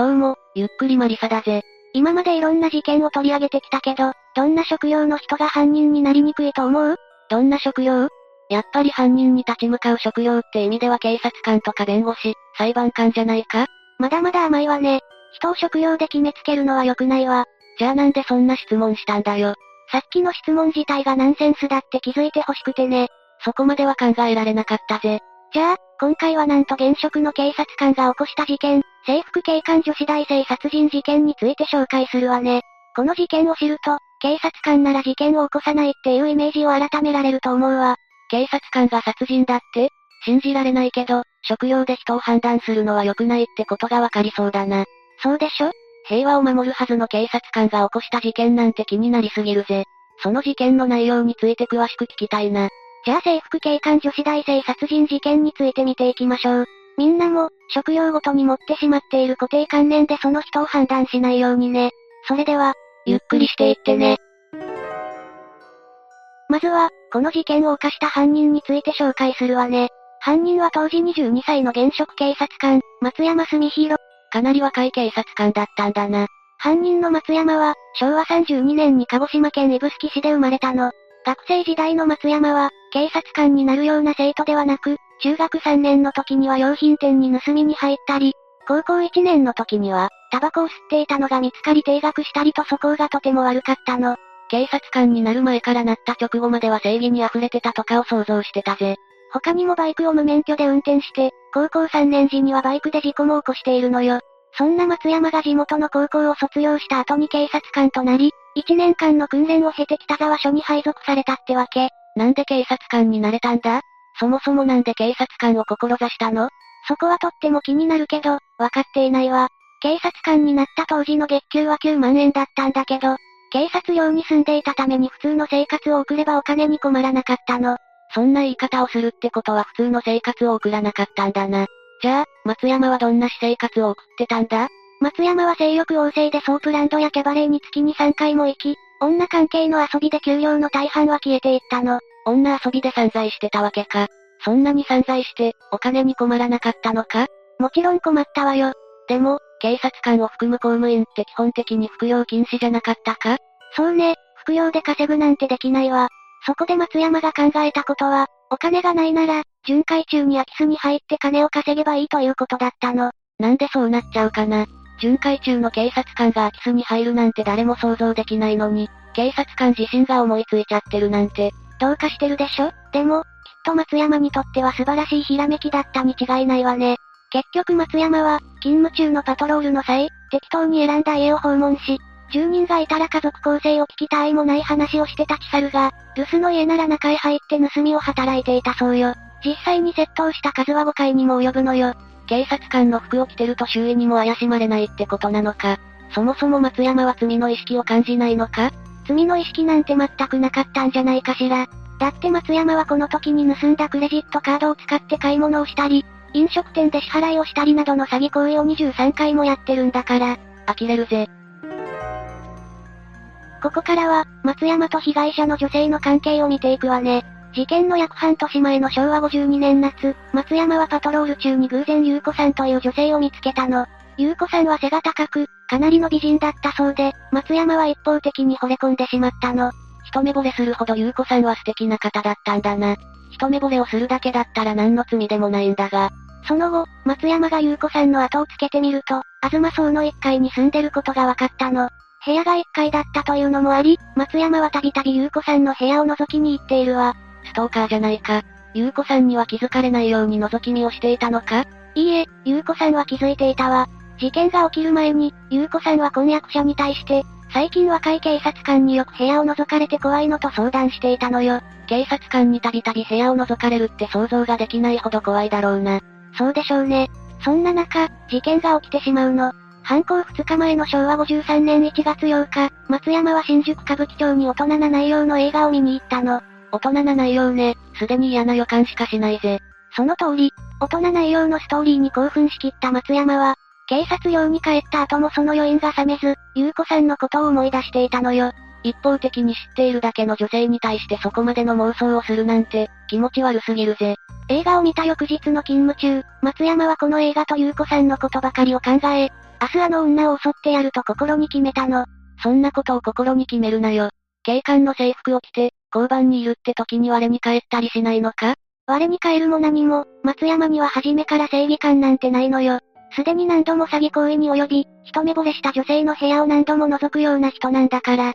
どうも、ゆっくりマリサだぜ。今までいろんな事件を取り上げてきたけど、どんな職業の人が犯人になりにくいと思う？どんな職業？やっぱり犯人に立ち向かう職業って意味では警察官とか弁護士、裁判官じゃないか？まだまだ甘いわね。人を職業で決めつけるのは良くないわ。じゃあなんでそんな質問したんだよ。さっきの質問自体がナンセンスだって気づいてほしくてね。そこまでは考えられなかったぜ。じゃあ、今回はなんと現職の警察官が起こした事件、制服警官女子大生殺人事件について紹介するわね。この事件を知ると、警察官なら事件を起こさないっていうイメージを改められると思うわ。警察官が殺人だって？信じられないけど、職業で人を判断するのは良くないってことがわかりそうだな。そうでしょ？平和を守るはずの警察官が起こした事件なんて気になりすぎるぜ。その事件の内容について詳しく聞きたいな。じゃあ制服警官女子大生殺人事件について見ていきましょう。みんなも、職業ごとに持ってしまっている固定観念でその人を判断しないようにね。それでは、ゆっくりしていってね。まずは、この事件を犯した犯人について紹介するわね。犯人は当時22歳の現職警察官、松山澄弘。かなり若い警察官だったんだな。犯人の松山は、昭和32年に鹿児島県指宿市で生まれたの。学生時代の松山は、警察官になるような生徒ではなく、中学3年の時には洋品店に盗みに入ったり、高校1年の時には、タバコを吸っていたのが見つかり定額したりと素行がとても悪かったの。警察官になる前からなった直後までは正義に溢れてたとかを想像してたぜ。他にもバイクを無免許で運転して、高校3年時にはバイクで事故も起こしているのよ。そんな松山が地元の高校を卒業した後に警察官となり、1年間の訓練を経て北沢署に配属されたってわけ。なんで警察官になれたんだ？そもそもなんで警察官を志したの？そこはとっても気になるけど、わかっていないわ。警察官になった当時の月給は9万円だったんだけど、警察寮に住んでいたために普通の生活を送ればお金に困らなかったの。そんな言い方をするってことは普通の生活を送らなかったんだな。じゃあ、松山はどんな私生活を送ってたんだ？松山は性欲旺盛でソープランドやキャバレーに月に3回も行き、女関係の遊びで給料の大半は消えていったの。女遊びで散財してたわけか。そんなに散財して、お金に困らなかったのか？もちろん困ったわよ。でも、警察官を含む公務員って基本的に副業禁止じゃなかったか？そうね、副業で稼ぐなんてできないわ。そこで松山が考えたことは、お金がないなら、巡回中に空き巣に入って金を稼げばいいということだったの。なんでそうなっちゃうかな？巡回中の警察官が空き巣に入るなんて誰も想像できないのに、警察官自身が思いついちゃってるなんて。どうかしてるでしょ？でも、きっと松山にとっては素晴らしいひらめきだったに違いないわね。結局松山は、勤務中のパトロールの際、適当に選んだ家を訪問し、住人がいたら家族構成を聞きたいもない話をして立ち去るが、留守の家なら中へ入って盗みを働いていたそうよ。実際に窃盗した数は5回にも及ぶのよ。警察官の服を着てると周囲にも怪しまれないってことなのか。そもそも松山は罪の意識を感じないのか？罪の意識なんて全くなかったんじゃないかしら。だって松山はこの時に盗んだクレジットカードを使って買い物をしたり、飲食店で支払いをしたりなどの詐欺行為を23回もやってるんだから、呆れるぜ。ここからは、松山と被害者の女性の関係を見ていくわね。事件の約半年前の昭和52年夏、松山はパトロール中に偶然優子さんという女性を見つけたの。優子さんは背が高く、かなりの美人だったそうで、松山は一方的に惚れ込んでしまったの。一目惚れするほど優子さんは素敵な方だったんだな。一目惚れをするだけだったら何の罪でもないんだが。その後、松山が優子さんの後をつけてみると、東荘の1階に住んでることが分かったの。部屋が1階だったというのもあり、松山はたびたび優子さんの部屋を覗きに行っているわ。ストーカーじゃないか。優子さんには気づかれないように覗き見をしていたのか？いいえ、優子さんは気づいていたわ。事件が起きる前に、優子さんは婚約者に対して、最近若い警察官によく部屋を覗かれて怖いのと相談していたのよ。警察官にたびたび部屋を覗かれるって想像ができないほど怖いだろうな。そうでしょうね。そんな中、事件が起きてしまうの。犯行2日前の昭和53年1月8日、松山は新宿歌舞伎町に大人な内容の映画を見に行ったの。大人な内容ね、すでに嫌な予感しかしないぜ。その通り、大人内容のストーリーに興奮しきった松山は、警察寮に帰った後もその余韻が冷めず、優子さんのことを思い出していたのよ。一方的に知っているだけの女性に対してそこまでの妄想をするなんて、気持ち悪すぎるぜ。映画を見た翌日の勤務中、松山はこの映画と優子さんのことばかりを考え、明日あの女を襲ってやると心に決めたの。そんなことを心に決めるなよ。警官の制服を着て、交番にいるって時に我に帰ったりしないのか？我に帰るも何も、松山には初めから正義感なんてないのよ。すでに何度も詐欺行為に及び、一目惚れした女性の部屋を何度も覗くような人なんだから。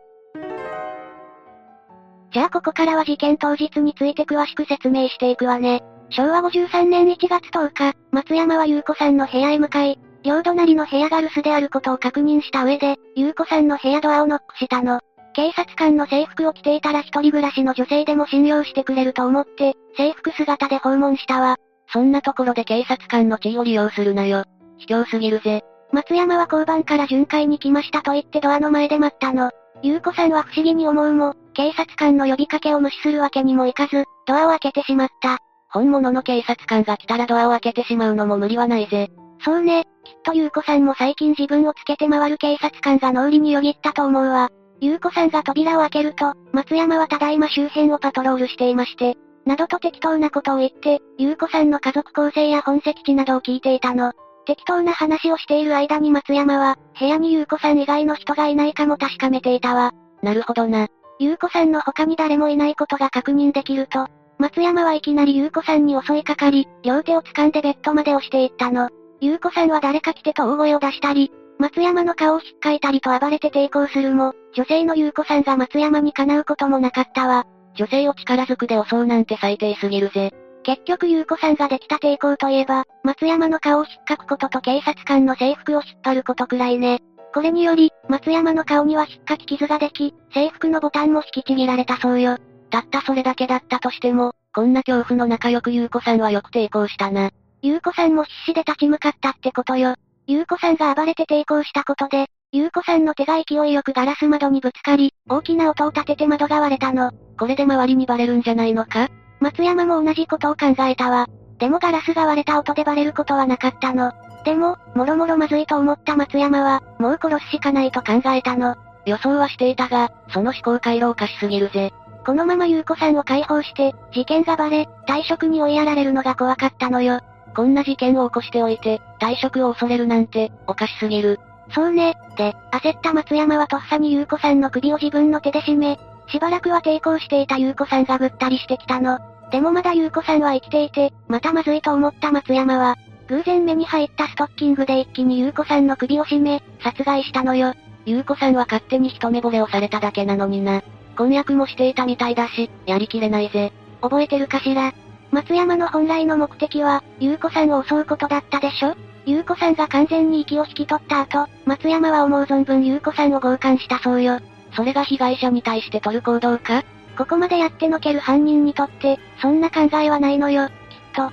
じゃあここからは事件当日について詳しく説明していくわね。昭和53年1月10日、松山は優子さんの部屋へ向かい、両隣の部屋が留守であることを確認した上で、優子さんの部屋ドアをノックしたの。警察官の制服を着ていたら一人暮らしの女性でも信用してくれると思って、制服姿で訪問したわ。そんなところで警察官の地位を利用するなよ。卑怯すぎるぜ。松山は交番から巡回に来ましたと言ってドアの前で待ったの。優子さんは不思議に思うも、警察官の呼びかけを無視するわけにもいかず、ドアを開けてしまった。本物の警察官が来たらドアを開けてしまうのも無理はないぜ。そうね、きっと優子さんも最近自分をつけて回る警察官が脳裏によぎったと思うわ。優子さんが扉を開けると、松山はただいま周辺をパトロールしていまして、などと適当なことを言って、優子さんの家族構成や本籍地などを聞いていたの。適当な話をしている間に松山は、部屋に優子さん以外の人がいないかも確かめていたわ。なるほどな。優子さんの他に誰もいないことが確認できると、松山はいきなり優子さんに襲いかかり、両手を掴んでベッドまで押していったの。優子さんは誰か来てと大声を出したり、松山の顔を引っかいたりと暴れて抵抗するも、女性の優子さんが松山にかなうこともなかったわ。女性を力ずくで襲うなんて最低すぎるぜ。結局優子さんができた抵抗といえば、松山の顔を引っかくことと警察官の制服を引っ張ることくらいね。これにより、松山の顔には引っかき傷ができ、制服のボタンも引きちぎられたそうよ。たったそれだけだったとしても、こんな恐怖の中よく優子さんはよく抵抗したな。優子さんも必死で立ち向かったってことよ。優子さんが暴れて抵抗したことで、優子さんの手が勢いよくガラス窓にぶつかり、大きな音を立てて窓が割れたの。これで周りにバレるんじゃないのか？松山も同じことを考えたわ。でもガラスが割れた音でバレることはなかったの。でも、もろもろまずいと思った松山は、もう殺すしかないと考えたの。予想はしていたが、その思考回路おかしすぎるぜ。このまま優子さんを解放して、事件がバレ、退職に追いやられるのが怖かったのよ。こんな事件を起こしておいて、退職を恐れるなんて、おかしすぎる。そうね。で、焦った松山はとっさに優子さんの首を自分の手で締め、しばらくは抵抗していた優子さんがぐったりしてきたの。でもまだ優子さんは生きていて、またまずいと思った松山は、偶然目に入ったストッキングで一気に優子さんの首を絞め、殺害したのよ。優子さんは勝手に一目惚れをされただけなのにな。婚約もしていたみたいだし、やりきれないぜ。覚えてるかしら？松山の本来の目的は、優子さんを襲うことだったでしょ？優子さんが完全に息を引き取った後、松山は思う存分優子さんを強姦したそうよ。それが被害者に対して取る行動か？ここまでやってのける犯人にとって、そんな考えはないのよ、きっと。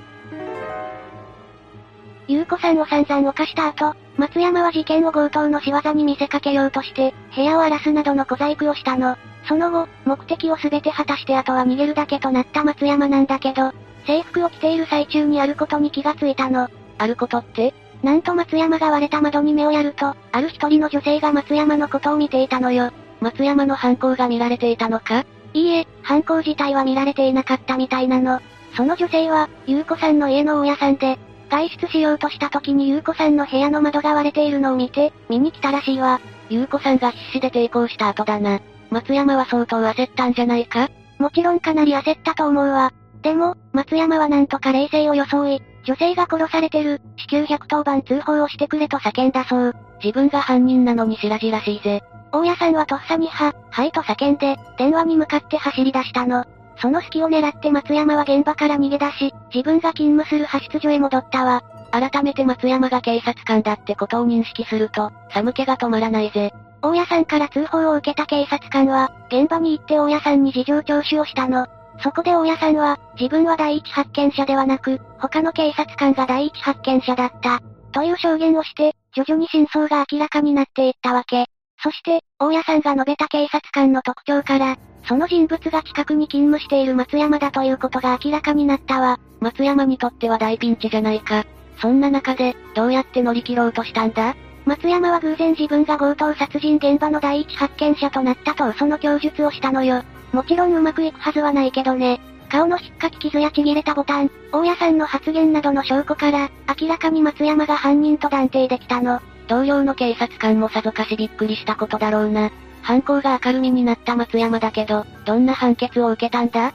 優子さんを散々犯した後、松山は事件を強盗の仕業に見せかけようとして、部屋を荒らすなどの小細工をしたの。その後、目的を全て果たして後は逃げるだけとなった松山なんだけど、制服を着ている最中にあることに気がついたの。あることって？なんと松山が割れた窓に目をやると、ある一人の女性が松山のことを見ていたのよ。松山の犯行が見られていたのか？いいえ、犯行自体は見られていなかったみたいなの。その女性は、優子さんの家の大家さんで、外出しようとした時に優子さんの部屋の窓が割れているのを見て、見に来たらしいわ。優子さんが必死で抵抗した後だな。松山は相当焦ったんじゃないか？もちろんかなり焦ったと思うわ。でも、松山はなんとか冷静を装い、女性が殺されてる、至急110番通報をしてくれと叫んだそう。自分が犯人なのに白々しいぜ。大家さんはとっさには、はいと叫んで、電話に向かって走り出したの。その隙を狙って松山は現場から逃げ出し、自分が勤務する派出所へ戻ったわ。改めて松山が警察官だってことを認識すると、寒気が止まらないぜ。大家さんから通報を受けた警察官は、現場に行って大家さんに事情聴取をしたの。そこで大家さんは、自分は第一発見者ではなく、他の警察官が第一発見者だった。という証言をして、徐々に真相が明らかになっていったわけ。そして、大家さんが述べた警察官の特徴から、その人物が近くに勤務している松山だということが明らかになったわ。松山にとっては大ピンチじゃないか。そんな中で、どうやって乗り切ろうとしたんだ？松山は偶然自分が強盗殺人現場の第一発見者となったとその供述をしたのよ。もちろんうまくいくはずはないけどね。顔の引っかき傷やちぎれたボタン、大家さんの発言などの証拠から、明らかに松山が犯人と断定できたの。同僚の警察官もさぞかしびっくりしたことだろうな。犯行が明るみになった松山だけど、どんな判決を受けたんだ？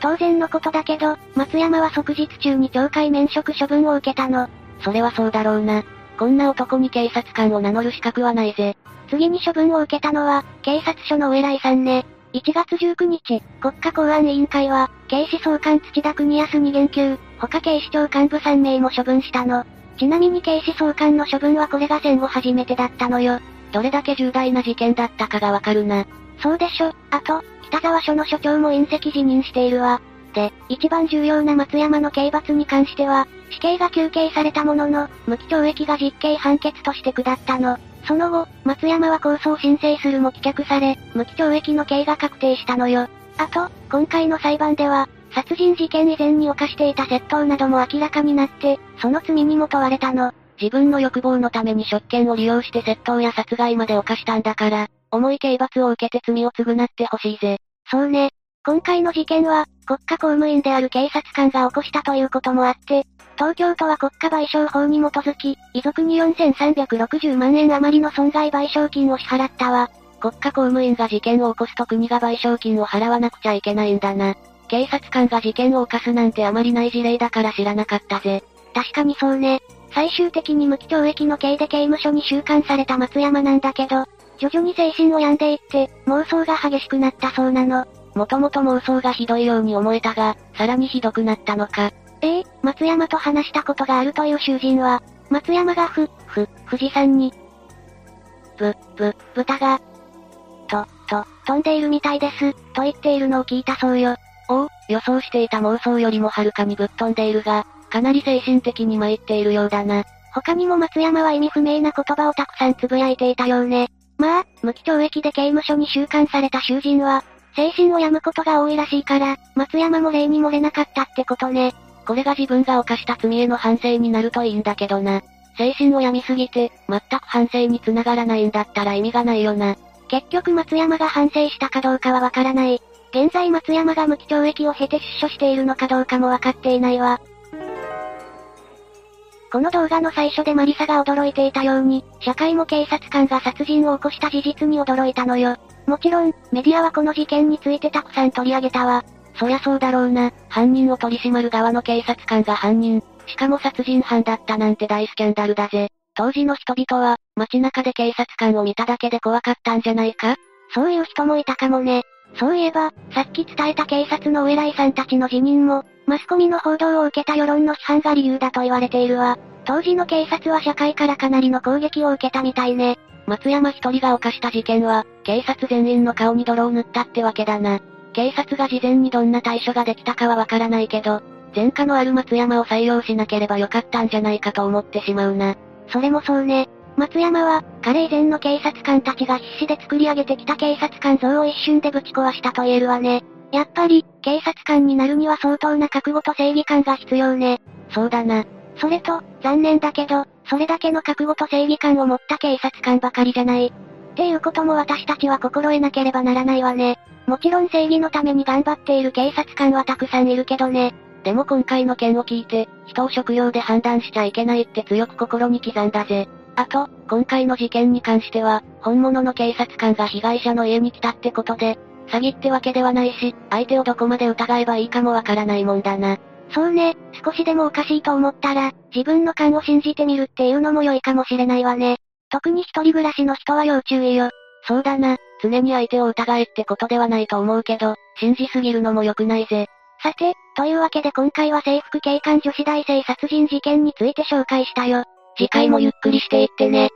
当然のことだけど、松山は即日中に懲戒免職処分を受けたの。それはそうだろうな。こんな男に警察官を名乗る資格はないぜ。次に処分を受けたのは、警察署のお偉いさんね。1月19日、国家公安委員会は、警視総監土田国康に言及、他警視庁幹部3名も処分したの。ちなみに警視総監の処分はこれが戦後初めてだったのよ。どれだけ重大な事件だったかがわかるな。そうでしょ。あと、北沢署の署長も隕石辞任しているわ。で、一番重要な松山の刑罰に関しては、死刑が求刑されたものの、無期懲役が実刑判決として下ったの。その後、松山は控訴を申請するも棄却され、無期懲役の刑が確定したのよ。あと、今回の裁判では、殺人事件以前に犯していた窃盗なども明らかになって、その罪にも問われたの。自分の欲望のために職権を利用して窃盗や殺害まで犯したんだから、重い刑罰を受けて罪を償ってほしいぜ。そうね。今回の事件は、国家公務員である警察官が起こしたということもあって、東京都は国家賠償法に基づき、遺族に4360万円余りの損害賠償金を支払ったわ。国家公務員が事件を起こすと国が賠償金を払わなくちゃいけないんだな。警察官が事件を犯すなんてあまりない事例だから知らなかったぜ。確かにそうね。最終的に無期懲役の刑で刑務所に収監された松山なんだけど、徐々に精神を病んでいって、妄想が激しくなったそうなの。もともと妄想がひどいように思えたが、さらにひどくなったのか。ええ松山と話したことがあるという囚人は、松山がふ、ふ、富士山に、ぶ、ぶ、豚が、と、と、飛んでいるみたいです、と言っているのを聞いたそうよ。おお、予想していた妄想よりもはるかにぶっ飛んでいるが、かなり精神的に参っているようだな。他にも松山は意味不明な言葉をたくさんつぶやいていたようね。まあ、無期懲役で刑務所に収監された囚人は、精神を病むことが多いらしいから、松山も例に漏れなかったってことね。これが自分が犯した罪への反省になるといいんだけどな。精神を病みすぎて、全く反省に繋がらないんだったら意味がないよな。結局松山が反省したかどうかはわからない。現在松山が無期懲役を経て出所しているのかどうかもわかっていないわ。この動画の最初でマリサが驚いていたように、社会も警察官が殺人を起こした事実に驚いたのよ。もちろん、メディアはこの事件についてたくさん取り上げたわ。そりゃそうだろうな。犯人を取り締まる側の警察官が犯人、しかも殺人犯だったなんて大スキャンダルだぜ。当時の人々は、街中で警察官を見ただけで怖かったんじゃないか？そういう人もいたかもね。そういえば、さっき伝えた警察のお偉いさんたちの辞任も、マスコミの報道を受けた世論の批判が理由だと言われているわ。当時の警察は社会からかなりの攻撃を受けたみたいね。松山一人が犯した事件は、警察全員の顔に泥を塗ったってわけだな。警察が事前にどんな対処ができたかはわからないけど、前科のある松山を採用しなければよかったんじゃないかと思ってしまうな。それもそうね。松山は、彼以前の警察官たちが必死で作り上げてきた警察官像を一瞬でぶち壊したと言えるわね。やっぱり、警察官になるには相当な覚悟と正義感が必要ね。そうだな。それと、残念だけど、それだけの覚悟と正義感を持った警察官ばかりじゃない。っていうことも私たちは心得なければならないわね。もちろん正義のために頑張っている警察官はたくさんいるけどね。でも今回の件を聞いて、人を職業で判断しちゃいけないって強く心に刻んだぜ。あと、今回の事件に関しては、本物の警察官が被害者の家に来たってことで、詐欺ってわけではないし、相手をどこまで疑えばいいかもわからないもんだな。そうね、少しでもおかしいと思ったら、自分の勘を信じてみるっていうのも良いかもしれないわね。特に一人暮らしの人は要注意よ。そうだな、常に相手を疑えってことではないと思うけど、信じすぎるのも良くないぜ。さて、というわけで今回は制服警官女子大生殺人事件について紹介したよ。次回もゆっくりしていってね。